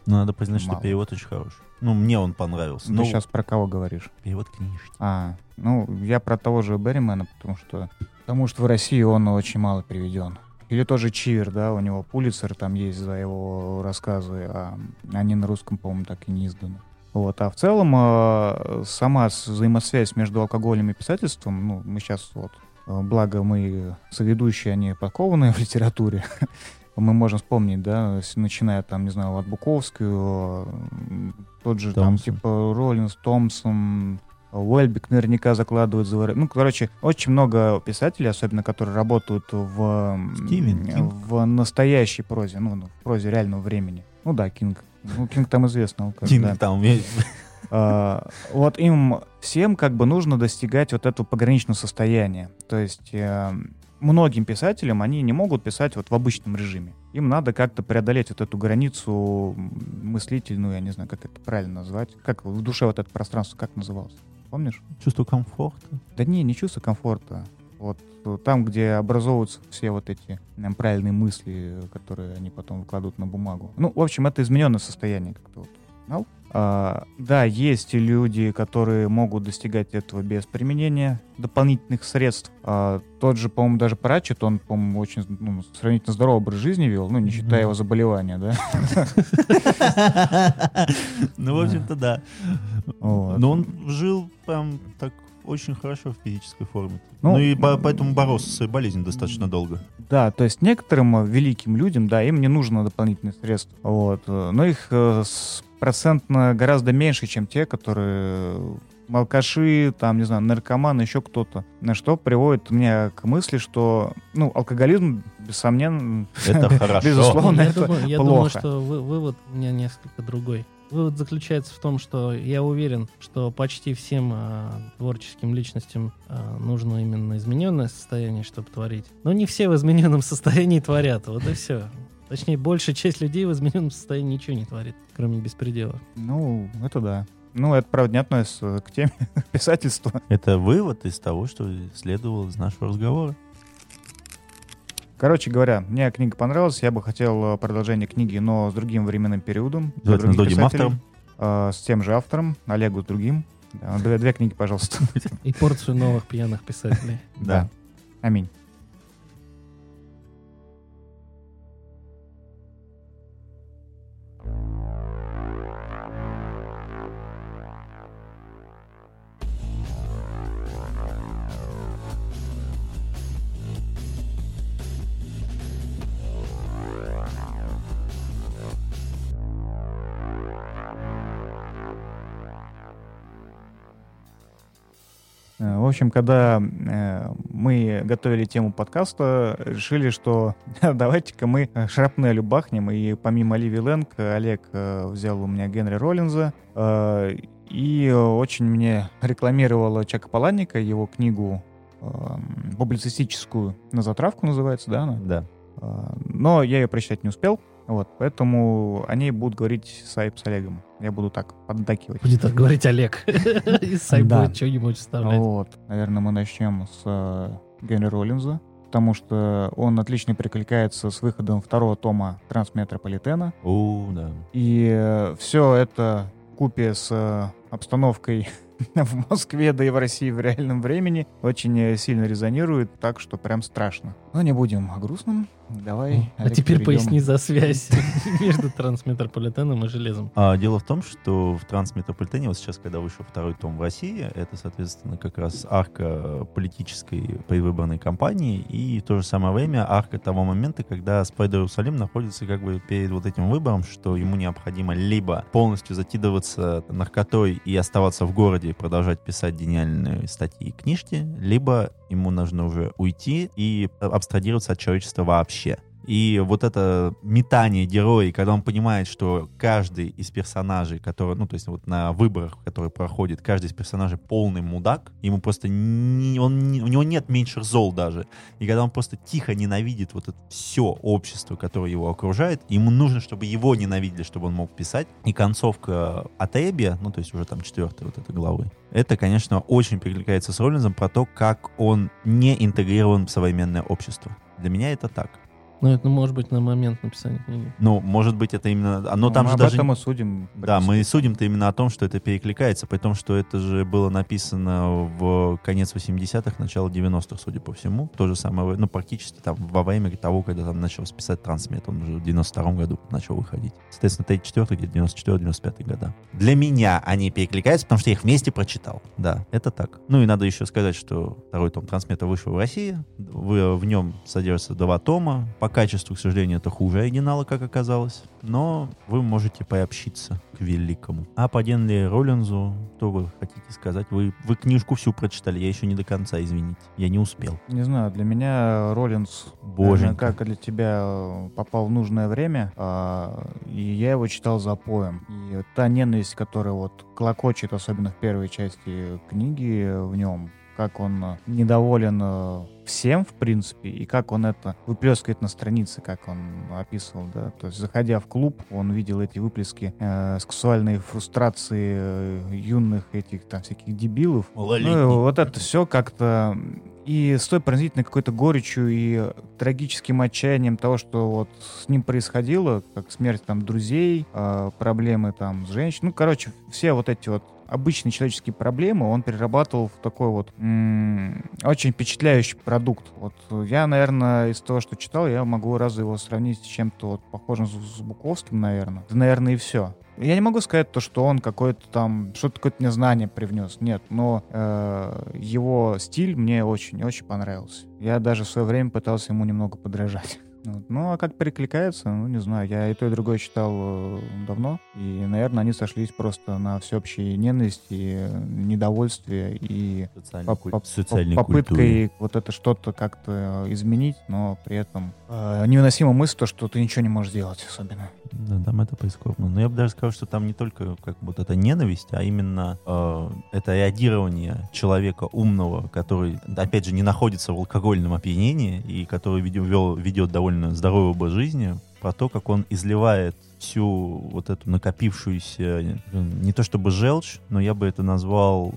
Speaker 2: ну, надо признать, Мало. что перевод очень хороший. Ну, мне он понравился.
Speaker 1: Ты ну, сейчас про кого говоришь?
Speaker 2: Перевод книжки.
Speaker 1: А, ну, я про того же Берримена, потому что, потому что в России он очень мало переведен. Или тоже Чивер, да, у него Пулицер там есть за его рассказы, а они на русском, по-моему, так и не изданы. Вот. А в целом э, сама взаимосвязь между алкоголем и писательством, ну, мы сейчас вот, э, благо мы соведущие, они подкованные <laughs> в литературе, <laughs> мы можем вспомнить, да, начиная там, не знаю, от Буковски, тот же Томпсон. там типа Роллинс, Томпсон, Уэльбек наверняка закладывают за... Ну, короче, очень много писателей, особенно которые работают в, в настоящей прозе, ну, в прозе реального времени. Ну да, Кинг. Ну, Кинг там известно.
Speaker 2: Кинг да. там
Speaker 1: Uh, вот им всем как бы нужно достигать вот этого пограничного состояния. То есть uh, многим писателям они не могут писать вот в обычном режиме. Им надо как-то преодолеть вот эту границу мыслительную, я не знаю, как это правильно назвать. Как в душе вот это пространство, как называлось? Помнишь?
Speaker 2: Чувство комфорта?
Speaker 1: Да не, не чувство комфорта. Вот там, где образовываются все вот эти наверное, правильные мысли, которые они потом выкладывают на бумагу. Ну, в общем, это измененное состояние как-то вот. Знал? А, да, есть люди, которые могут достигать этого без применения дополнительных средств. А, тот же, по-моему, даже Пратчет, он, по-моему, очень ну, сравнительно здоровый образ жизни вел, ну, не считая его заболевания, да? <laughs>
Speaker 2: Ну, в общем-то, да. Но он жил прям так очень хорошо в физической форме. Ну, ну и по, поэтому боролся с своей болезнью достаточно долго.
Speaker 1: Да, то есть некоторым великим людям, да, им не нужно дополнительных средств. Вот. Но их э, процентно гораздо меньше, чем те, которые алкаши, там, не знаю, наркоманы, еще кто-то. На что приводит меня к мысли, что, ну, алкоголизм, бессомненно,
Speaker 2: это <laughs> хорошо.
Speaker 1: безусловно, я это
Speaker 3: думаю,
Speaker 1: Я
Speaker 3: думаю, что вы, вывод у меня несколько другой. Вывод заключается в том, что я уверен, что почти всем э, творческим личностям э, нужно именно измененное состояние, чтобы творить. Но не все в измененном состоянии творят. Вот и все. Точнее, большая часть людей в измененном состоянии ничего не творит, кроме беспредела.
Speaker 1: Ну, это да. Ну, это, правда, не относится к теме <laughs> писательства.
Speaker 2: Это вывод из того, что следовало из нашего разговора.
Speaker 1: Короче говоря, мне книга понравилась. Я бы хотел э, продолжение книги, но с другим временным периодом.
Speaker 2: С другим автором.
Speaker 1: Э, с тем же автором, Олегу с другим. Две, две книги, пожалуйста.
Speaker 3: И порцию новых пьяных писателей.
Speaker 1: Да. Аминь. В общем, когда э, мы готовили тему подкаста, решили, что <laughs> давайте-ка мы шрапнелю бахнем. И помимо Оливии Лэнг, Олег э, взял у меня Генри Роллинза. Э, и очень мне рекламировала Чака Паланика, его книгу э, публицистическую «На затравку» называется, да, она?
Speaker 2: Да.
Speaker 1: Э, но я ее прочитать не успел. Вот, поэтому они будут говорить Сайп с Олегом. Я буду так поддакивать.
Speaker 3: Будет так говорить Олег. <laughs> И Сайп будет что-нибудь вставлять.
Speaker 1: Вот. Наверное, мы начнем с э, Генри Роллинза, потому что он отлично перекликается с выходом второго тома Трансметрополитена.
Speaker 2: О, да.
Speaker 1: И все это купе с э, обстановкой <laughs> в Москве, да и в России в реальном времени очень э, сильно резонирует, так что прям страшно. Но не будем о грустном. Давай,
Speaker 3: А
Speaker 1: Олег,
Speaker 3: теперь
Speaker 1: перейдем.
Speaker 3: поясни за связь <laughs> между трансметрополитеном и железом.
Speaker 2: А, дело в том, что в Трансметрополитене, вот сейчас, когда вышел второй том в России, это, соответственно, как раз арка политической предвыборной кампании и в то же самое время арка того момента, когда Спайдер Иерусалим находится как бы перед вот этим выбором, что ему необходимо либо полностью закидываться наркотой и оставаться в городе и продолжать писать гениальные статьи и книжки, либо ему нужно уже уйти и абстрагироваться от человечества вообще. И вот это метание героя, когда он понимает, что каждый из персонажей, который, ну, то есть вот на выборах, которые проходит, каждый из персонажей полный мудак, ему просто не, он, не- у него нет меньших зол даже. И когда он просто тихо ненавидит вот это все общество, которое его окружает, ему нужно, чтобы его ненавидели, чтобы он мог писать. И концовка от Эбби, ну, то есть уже там четвертая вот этой главы, это, конечно, очень перекликается с Роллинзом про то, как он не интегрирован в современное общество. Для меня это так.
Speaker 3: Ну, это может быть на момент написания книги.
Speaker 2: Ну, может быть, это именно... Но
Speaker 1: Ну,
Speaker 2: там
Speaker 1: мы
Speaker 2: же
Speaker 1: об
Speaker 2: даже...
Speaker 1: этом и судим.
Speaker 2: Да, мы судим-то именно о том, что это перекликается, при том, что это же было написано в конец 80-х, начало 90-х, судя по всему. То же самое, ну, практически там во время того, когда там начал писать Трансмет, он уже в 92-м году начал выходить. Соответственно, 34 где-то 94-95 года. Для меня они перекликаются, потому что я их вместе прочитал. Да, это так. Ну и надо еще сказать, что второй том Трансмета вышел в России. В, в нем содержится два тома. По качеству, к сожалению, это хуже оригинала, как оказалось. Но вы можете приобщиться к великому. А по Генри Роллинзу, что вы хотите сказать? Вы, вы книжку всю прочитали, я еще не до конца, извините. Я не успел.
Speaker 1: Не знаю, для меня
Speaker 2: Боженька.
Speaker 1: наверное, как для тебя, попал в нужное время, а, и я его читал за поем. И та ненависть, которая вот клокочет, особенно в первой части книги в нем, как он недоволен э, всем, в принципе, и как он это выплескивает на странице, как он описывал, да. То есть, заходя в клуб, он видел эти выплески э, сексуальной фрустрации э, юных этих там всяких дебилов. Ну, и вот это все как-то и с той пронзительной какой-то горечью и трагическим отчаянием того, что вот с ним происходило, как смерть там друзей, э, проблемы там с женщиной, ну, короче, все вот эти вот обычные человеческие проблемы он перерабатывал в такой вот м, очень впечатляющий продукт. Вот я, наверное, из того, что читал, я могу разве его сравнить с чем-то вот похожим с, с Буковским, наверное. Да, наверное, и все. Я не могу сказать то, что он какой-то там, что-то какое-то мне знание привнес. Нет, но э, его стиль мне очень-очень понравился. Я даже в свое время пытался ему немного подражать. Ну, а как перекликается, ну, не знаю. Я и то, и другое читал э, давно. И, наверное, они сошлись просто на всеобщей ненависти, недовольстве и поп-
Speaker 2: социальной
Speaker 1: попыткой
Speaker 2: культуре.
Speaker 1: вот это что-то как-то изменить, но при этом э, невыносима мысль, то, что ты ничего не можешь сделать особенно.
Speaker 2: Да, там это прискорбно. Но я бы даже сказал, что там не только как вот эта ненависть, а именно э, это реагирование человека умного, который, опять же, не находится в алкогольном опьянении и который ведет, вел- ведет довольно здоровый образ жизни, про то, как он изливает всю вот эту накопившуюся, э, не то чтобы желчь, но я бы это назвал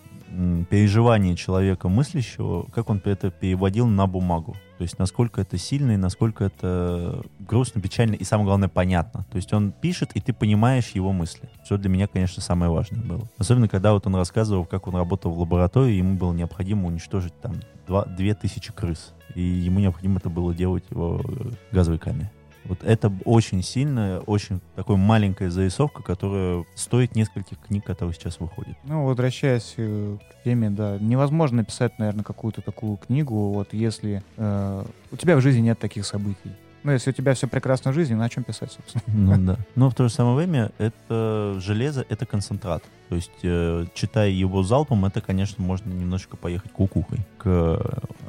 Speaker 2: переживание человека мыслящего, как он это переводил на бумагу. То есть насколько это сильно и насколько это грустно, печально и, самое главное, понятно. То есть он пишет, и ты понимаешь его мысли. Что для меня, конечно, самое важное было. Особенно, когда вот он рассказывал, как он работал в лаборатории, ему было необходимо уничтожить там два- две тысячи крыс. И ему необходимо это было делать в э, газовой камере. Вот это очень сильная, очень такой маленькая зарисовка, которая стоит нескольких книг, которые сейчас выходят.
Speaker 1: Ну, возвращаясь э, к теме, да, невозможно написать, наверное, какую-то такую книгу, вот если э, у тебя в жизни нет таких событий. Ну, если у тебя все прекрасно в жизни, на чем писать, собственно?
Speaker 2: Ну да. Но в то же самое время это железо, это концентрат. То есть, э, читая его залпом, это, конечно, можно немножечко поехать кукухой к,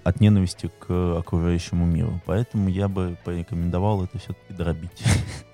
Speaker 2: от ненависти к окружающему миру. Поэтому я бы порекомендовал это все-таки дробить.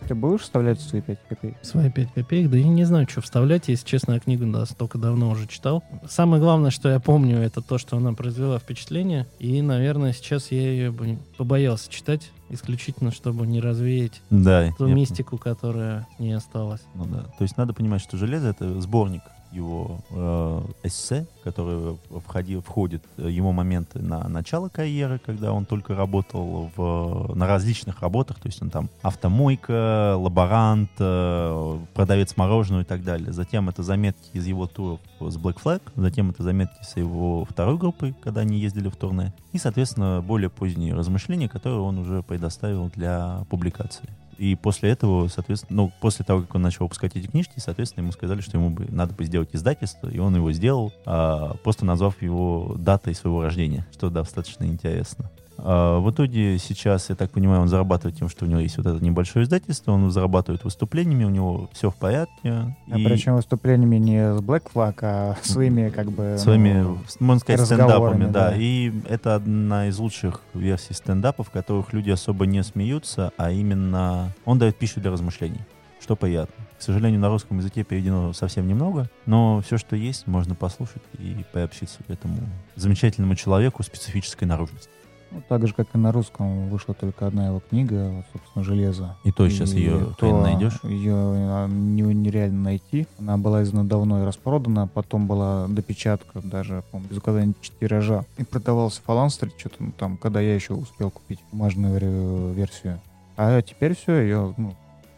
Speaker 1: Ты будешь вставлять свои 5 копеек?
Speaker 3: Свои 5 копеек, да я не знаю, что вставлять, если честно, я книгу да, столько давно уже читал. Самое главное, что я помню, это то, что она произвела впечатление, и, наверное, сейчас я ее бы побоялся читать, исключительно, чтобы не развеять
Speaker 2: Да.
Speaker 3: ту
Speaker 2: я-
Speaker 3: мистику, которая не осталась.
Speaker 2: Ну да. То есть надо понимать, что железо это сборник его э, эссе, который входи, входит э, его моменты на начало карьеры, когда он только работал в, на различных работах, то есть он там автомойка, лаборант, э, продавец мороженого и так далее. Затем это заметки из его туров с Black Flag, затем это заметки с его второй группой, когда они ездили в турне, и, соответственно, более поздние размышления, которые он уже предоставил для публикации. И после этого, соответственно, ну, после того, как он начал выпускать эти книжки, соответственно, ему сказали, что ему надо бы сделать издательство, и он его сделал, а, просто назвав его датой своего рождения, что достаточно интересно. А, в итоге сейчас, я так понимаю, он зарабатывает тем, что у него есть вот это небольшое издательство, он зарабатывает выступлениями, у него все в порядке.
Speaker 1: А
Speaker 2: и
Speaker 1: причем выступлениями не с Black Flag, а своими как бы...
Speaker 2: своими,
Speaker 1: ну,
Speaker 2: можно сказать, стендапами, да.
Speaker 1: да.
Speaker 2: И это одна из лучших версий стендапов, в которых люди особо не смеются, а именно он дает пищу для размышлений, что приятно. К сожалению, на русском языке переведено совсем немного, но все, что есть, можно послушать и приобщиться к этому замечательному человеку специфической наружности.
Speaker 1: Ну, так же, как и на русском, вышла только одна его книга, вот, собственно, «Железо».
Speaker 2: И то сейчас
Speaker 1: И
Speaker 2: ее
Speaker 1: то
Speaker 2: хрен найдешь.
Speaker 1: Ее а, не- нереально найти. Она была издана давно и распродана, потом была допечатка даже, по-моему, без указания тиража. И продавался фаланстрит, что-то ну, там, когда я еще успел купить бумажную вер- версию. А теперь все, ее, ну,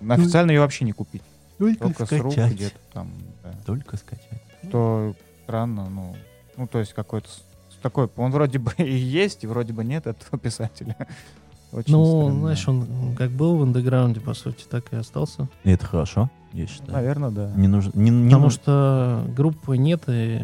Speaker 1: официально ее вообще не купить. Только с рук где-то там, да.
Speaker 2: Только скачать.
Speaker 1: Что странно, ну, ну, то есть какой-то такой, он вроде бы <laughs> и есть, и вроде бы нет этого <laughs> писателя. Очень
Speaker 3: ну,
Speaker 1: странно.
Speaker 3: знаешь, он как был в андеграунде, по сути, так и остался.
Speaker 2: И это хорошо, я считаю.
Speaker 1: Наверное, да.
Speaker 2: Не нужно, не, не
Speaker 3: Потому
Speaker 2: нужно-
Speaker 3: что группы нет, и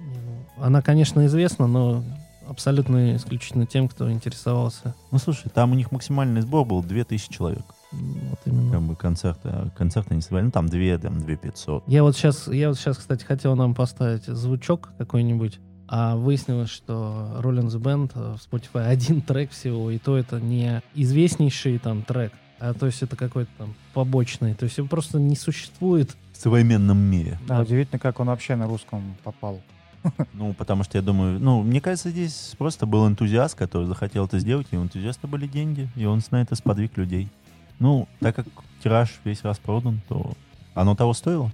Speaker 3: ну, она, конечно, известна, но абсолютно исключительно тем, кто интересовался.
Speaker 2: Ну, слушай, там у них максимальный сбор был 2000 человек.
Speaker 3: М, Вот именно.
Speaker 2: Как бы концерты, а концерты они собирали, ну, там 2, там 2500.
Speaker 3: Я вот сейчас, я вот сейчас, кстати, хотел нам поставить звучок какой-нибудь, а выяснилось, что Rolling the Band э, в Spotify один трек всего, и то это не известнейший там трек, а то есть это какой-то там побочный, то есть его просто не существует.
Speaker 2: В современном мире.
Speaker 1: Да, удивительно, как он вообще на русском попал. <laughs>
Speaker 2: Ну, потому что я думаю, ну, мне кажется, здесь просто был энтузиаст, который захотел это сделать, и у энтузиаста были деньги, и он на это сподвиг людей. Ну, так как тираж весь распродан, то оно того стоило.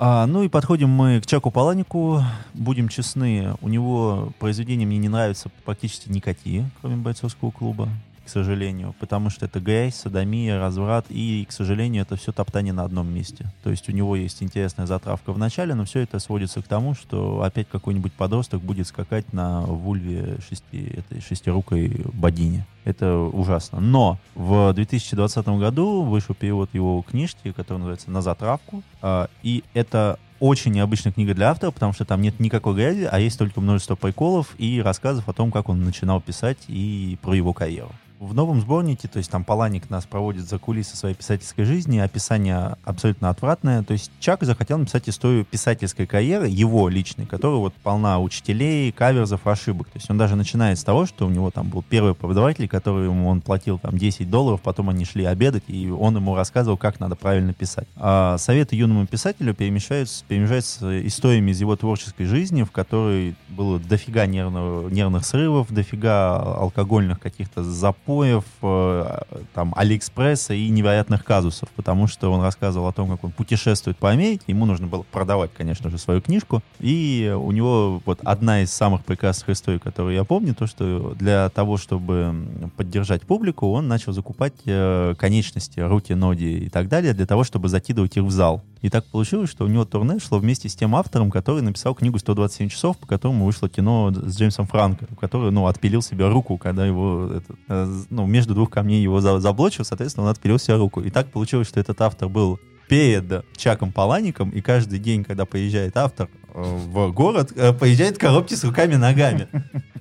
Speaker 2: А, ну и подходим мы к Чаку Паланику. Будем честны, у него произведения мне не нравятся практически никакие, кроме бойцовского клуба, к сожалению, потому что это грязь, садомия, разврат, и, к сожалению, это все топтание на одном месте. То есть у него есть интересная затравка в начале, но все это сводится к тому, что опять какой-нибудь подросток будет скакать на вульве шести, этой шестирукой богини. Это ужасно. Но в 2020 году вышел перевод его книжки, который называется «На затравку». А, И это очень необычная книга для автора, потому что там нет никакой грязи, а есть только множество приколов и рассказов о том, как он начинал писать и про его карьеру. В новом сборнике, то есть там Паланик нас проводит за кулисы своей писательской жизни, описание абсолютно отвратное. То есть Чак захотел написать историю писательской карьеры, его личной, которая вот полна учителей, каверзов, ошибок. То есть он даже начинает с того, что у него там был первый преподаватель, ему он платил там 10 долларов, потом они шли обедать, и он ему рассказывал, как надо правильно писать. А советы юному писателю перемещаются, перемещаются историями из его творческой жизни, в которой было дофига нервного, нервных срывов, дофига алкогольных каких-то запоев, э, там, Алиэкспресса и невероятных казусов, потому что он рассказывал о том, как он путешествует по Америке, ему нужно было продавать, конечно же, свою книжку, и у него вот одна из самых прекрасных историй, которую я помню, то, что для того, чтобы поддержать публику, он начал закупать э, конечности, руки, ноги и так далее, для того, чтобы закидывать их в зал. И так получилось, что у него турне шло вместе с тем автором, который написал книгу «127 часов», по которому вышло кино с Джеймсом Франко, который, ну, отпилил себе руку, когда его, это, э, ну, между двух камней его за- заблочил, соответственно, он отпилил себе руку. И так получилось, что этот автор был перед Чаком Палаником, и каждый день, когда поезжает автор э, в город, э, поезжает в коробке с руками-ногами.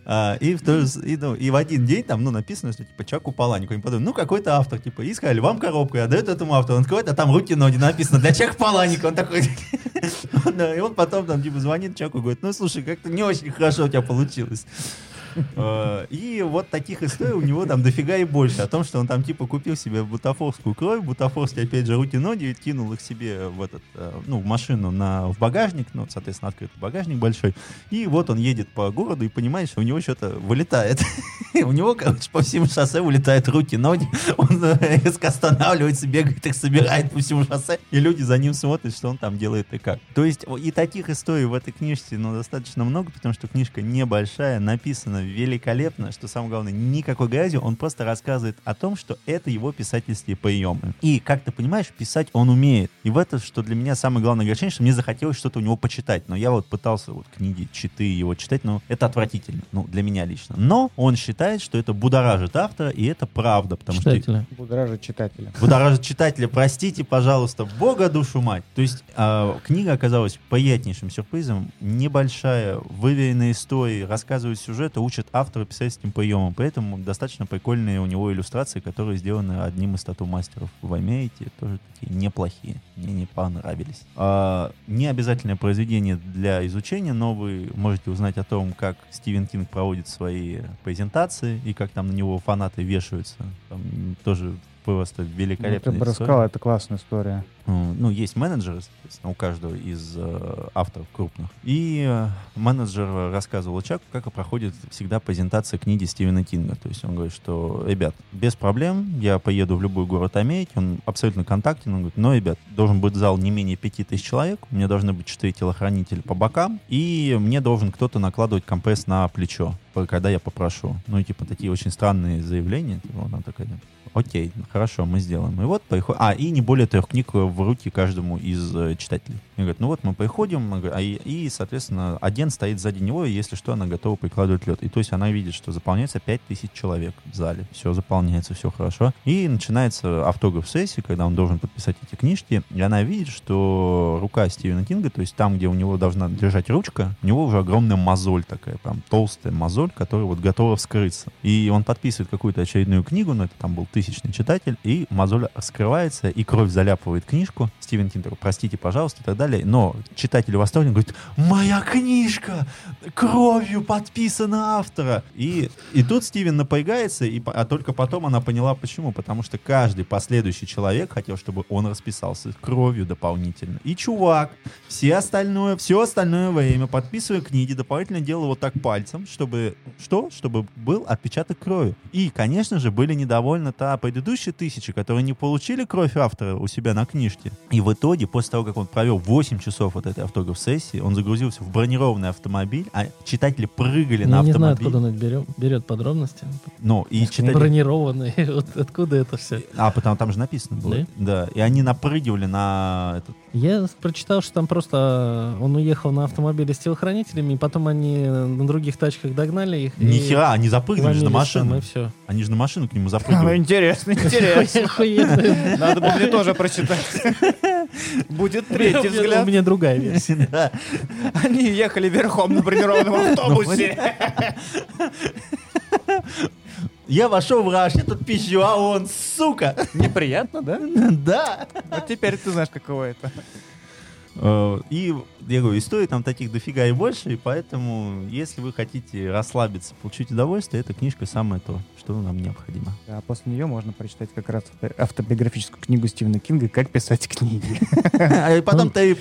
Speaker 2: А, и, в же- и, ну, и в один день там, ну, написано, что, типа, Чаку Паланику. Они подумали, ну, какой-то автор, типа, и сказали, вам коробку, и отдают этому автору. Он открывает, а там руки-ноги написано, для Чака Паланика. Он такой... <laughs> Да, И он потом там, типа, звонит Чаку и говорит, ну, слушай, как-то не очень хорошо у тебя получилось. Э, И вот таких историй у него там дофига и больше. О том, что он там типа купил себе бутафорскую кровь, бутафорский опять же руки-ноги, кинул их себе в этот, э, ну, в машину на, в багажник, ну, соответственно, открытый багажник большой. И вот он едет по городу и понимает, что у него что-то вылетает. <laughs> У него, короче, по всему шоссе вылетают руки-ноги. Он э, резко останавливается, бегает, их собирает по всему шоссе. И люди за ним смотрят, что он там делает и как. То есть и таких историй в этой книжке, ну, достаточно много, потому что книжка небольшая, написана великолепно, что самое главное, никакой грязи, он просто рассказывает о том, что это его писательские приемы. И, как ты понимаешь, писать он умеет. И в это, что для меня самое главное огорчение, что мне захотелось что-то у него почитать. Но я вот пытался вот книги, читы его читать, но это отвратительно, ну, для меня лично. Но он считает, что это будоражит автора, и это правда, потому что
Speaker 3: Читателя.
Speaker 1: Будоражит читателя.
Speaker 2: Будоражит читателя, простите, пожалуйста, бога душу мать. То есть а, книга оказалась приятнейшим сюрпризом, небольшая, выверенная история, рассказывает сюжет, и учит автора писательским приемам. Поэтому достаточно прикольные у него иллюстрации, которые сделаны одним из тату-мастеров в Америке, тоже такие неплохие, мне не понравились. А, не обязательное произведение для изучения, но вы можете узнать о том, как Стивен Кинг проводит свои презентации и как там на него фанаты вешаются. Там тоже просто
Speaker 1: Ну, ты
Speaker 2: великолепная
Speaker 1: бы
Speaker 2: история.
Speaker 1: рассказал, это классная история.
Speaker 2: Э, Ну, есть менеджеры, соответственно, у каждого из э, авторов крупных. И э, менеджер рассказывал Чаку, как проходит всегда презентация книги Стивена Кинга. То есть он говорит, что, ребят, без проблем, я поеду в любой город Америки, он абсолютно контактен, он говорит, но, ребят, должен быть зал не менее пяти тысяч человек, у меня должны быть четыре телохранителя по бокам, и мне должен кто-то накладывать компресс на плечо, когда я попрошу. Ну, и, типа, такие очень странные заявления. Типа, она такая, окей, хорошо, мы сделаем. И вот приходит... А, и не более трех книг в руки каждому из э, читателей. И говорят, ну вот мы приходим, а и, соответственно, один стоит сзади него, и если что, она готова прикладывать лед. И то есть она видит, что заполняется 5000 человек в зале. Все заполняется, все хорошо. И начинается автограф-сессия, когда он должен подписать эти книжки, и она видит, что рука Стивена Кинга, то есть там, где у него должна лежать ручка, у него уже огромная мозоль такая, прям толстая мозоль, которая вот готова вскрыться. И он подписывает какую-то очередную книгу, но это там был тысячный читатель, и мозоль раскрывается, и кровь заляпывает книжку. Стивен Кинг такой, простите, пожалуйста, и так далее. Но читатель восторгнен, говорит, моя книжка! Кровью подписана автора! И, и тут Стивен напрягается, и, а только потом она поняла, почему. Потому что каждый последующий человек хотел, чтобы он расписался кровью дополнительно. И чувак, все остальное, все остальное время, подписывая книги, дополнительно делал вот так пальцем, чтобы что? Чтобы был отпечаток крови. И, конечно же, были недовольны та предыдущие тысячи, которые не получили кровь автора у себя на книжке. И в итоге, после того, как он провел 8 часов вот этой автограф-сессии, он загрузился в бронированный автомобиль, а читатели прыгали на
Speaker 3: Я не знаю,
Speaker 2: автомобиль.
Speaker 3: откуда он это берет, берет подробности.
Speaker 2: Ну, и читатели...
Speaker 3: Бронированные. <laughs> Вот откуда это все?
Speaker 2: А, потому там же написано было.
Speaker 3: Да?
Speaker 2: Да. И они напрыгивали на этот...
Speaker 3: Я прочитал, что там просто он уехал на автомобиле с телохранителями, и потом они на других тачках догнали их.
Speaker 2: Ни хера, они запрыгнули же на машину.
Speaker 3: И все.
Speaker 2: Они же на машину к нему <laughs>
Speaker 1: Ну,
Speaker 2: запрыгивали.
Speaker 1: интересно, интересно. Надо бы мне тоже прочитать. <laughs> Будет третий
Speaker 3: У
Speaker 1: взгляд.
Speaker 3: меня другая версия.
Speaker 1: Они ехали верхом на бронированном <laughs> автобусе. <laughs>
Speaker 2: Я вошел в раш, я тут пищу, а он, сука!
Speaker 1: Неприятно, да?
Speaker 2: Да!
Speaker 1: Вот теперь ты знаешь, каково это.
Speaker 2: Э, И, я говорю, историй там таких дофига и больше, и поэтому, если вы хотите расслабиться, получить удовольствие, эта книжка самое то, что нам необходимо.
Speaker 1: А после нее можно прочитать как раз авто- автобиографическую книгу Стивена Кинга «Как писать книги». <laughs>
Speaker 2: И потом ты и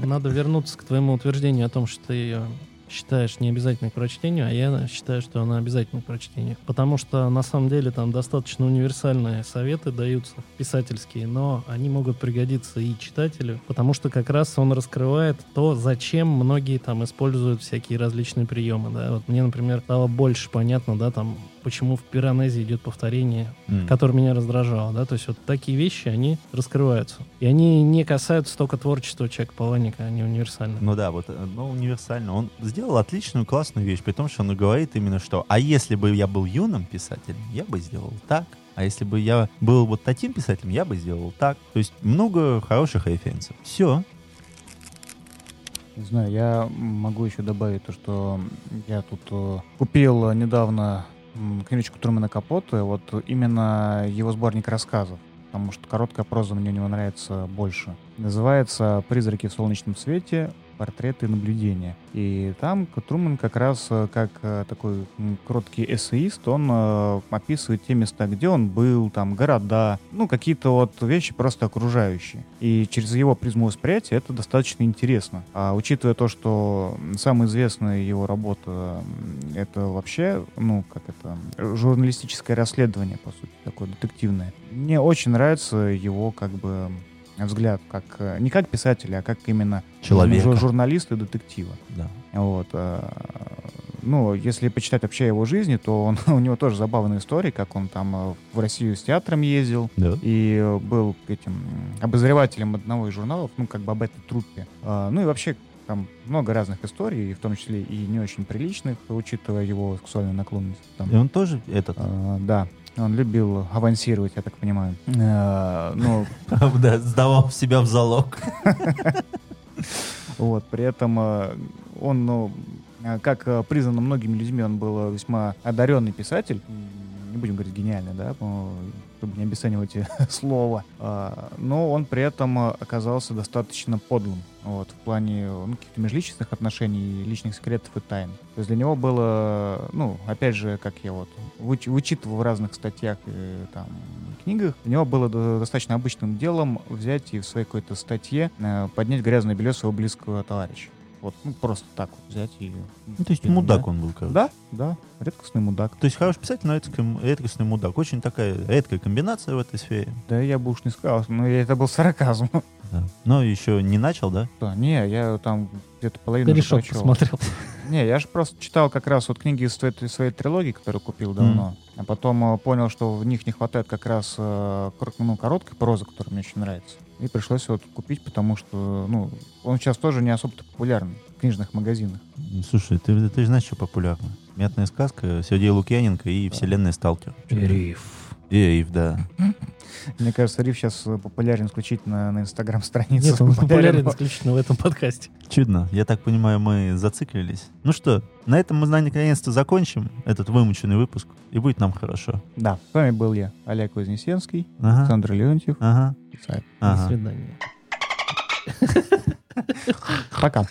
Speaker 2: да?
Speaker 3: надо вернуться к твоему утверждению о том, что ты ее считаешь необязательной к прочтению, а я считаю, что она обязательна к прочтению. Потому что на самом деле там достаточно универсальные советы даются, писательские, но они могут пригодиться и читателю, потому что как раз он раскрывает то, зачем многие там используют всякие различные приемы. Да? Вот мне, например, стало больше понятно, да, там, почему в пиранезе идет повторение
Speaker 2: М.
Speaker 3: который меня раздражал, да, то есть вот такие вещи, они раскрываются. И они не касаются только творчества человека Паланика, они универсальны.
Speaker 2: Ну да, вот, э, ну, универсально. Он сделал отличную, классную вещь, при том, что он говорит именно что, а если бы я был юным писателем, я бы сделал так, а если бы я был вот таким писателем, я бы сделал так. То есть много хороших референсов. Все.
Speaker 1: Не знаю, я могу еще добавить то, что я тут э, купил недавно м, книжечку Трумана Капота, вот именно его сборник рассказов, потому что короткая проза мне у него нравится больше. Называется «Призраки в солнечном свете». Портреты наблюдения. И там Труман как раз э, как э, такой кроткий эссеист, он э, описывает те места, где он был, там города, ну какие-то вот вещи просто окружающие. И через его призму восприятия это достаточно интересно. А учитывая то, что самая известная его работа это вообще, ну как это, журналистическое расследование, по сути, такое детективное. Мне очень нравится его как бы взгляд, как э, не как писателя, а как именно
Speaker 2: Человека.
Speaker 1: жу- журналиста и детектива.
Speaker 2: Да.
Speaker 1: Вот. э, Ну, если почитать вообще его жизни, то он, <laughs> у него тоже забавная история, как он там э, в Россию с театром ездил
Speaker 2: Да.
Speaker 1: и был этим обозревателем одного из журналов, ну, как бы об этой труппе. Ну и вообще там много разных историй, в том числе и не очень приличных, учитывая его сексуальную наклонность. Там.
Speaker 2: И он тоже этот,
Speaker 1: А, да, он любил авансировать, я так понимаю. А, Ну, <laughs>
Speaker 2: да, сдавал себя в залог. <laughs>
Speaker 1: Вот, при этом э, он, ну, э, как э, признано многими людьми, он был э, весьма одаренный писатель. Не будем говорить гениальный, да, чтобы не обесценивать <laughs> слово. А, Но он при этом э, оказался достаточно подлым. Вот, в плане ну, каких-то межличностных отношений, личных секретов и тайн. То есть для него было, ну, опять же, как я вот выч- вычитывал в разных статьях и там книгах, для него было до- достаточно обычным делом взять и в своей какой-то статье э, поднять грязное белье своего близкого товарища. Вот, ну, просто так вот взять и...
Speaker 2: Ну, то есть
Speaker 1: Да.
Speaker 2: мудак он был, короче.
Speaker 1: Да, да, редкостный мудак.
Speaker 2: То есть хороший писатель, но редкостный, редкостный мудак. Очень такая редкая комбинация в этой сфере.
Speaker 1: Да я бы уж не сказал, но это был сарказм.
Speaker 2: Да. Но еще не начал, да?
Speaker 1: Да, не, я там где-то половину уже
Speaker 3: Корешок посмотрел. <laughs>
Speaker 1: Не, я же просто читал как раз вот книги из своей, своей трилогии, которую купил давно. А потом э, понял, что в них не хватает как раз э, ну, короткой прозы, которая мне очень нравится. И пришлось вот купить, потому что, ну, он сейчас тоже не особо популярный в книжных магазинах.
Speaker 2: Ну, Слушай, ты, ты же знаешь, что популярно? Мятная сказка, Сергей Лукьяненко и вселенная Сталкер.
Speaker 3: Риф.
Speaker 2: И Эйв, да. <laughs>
Speaker 1: Мне кажется, Риф сейчас популярен исключительно на инстаграм-странице.
Speaker 3: Нет, он популярен
Speaker 1: Популярен-
Speaker 3: исключительно в этом подкасте.
Speaker 2: Чудно. Я так понимаю, мы зациклились. Ну что, на этом мы наконец-то закончим этот вымученный выпуск, и будет нам хорошо.
Speaker 1: Да, с вами был я, Олег Вознесенский,
Speaker 2: Ага.
Speaker 1: Александр Леонтьев.
Speaker 2: Ага.
Speaker 3: До
Speaker 2: Ага.
Speaker 3: свидания.
Speaker 1: Пока.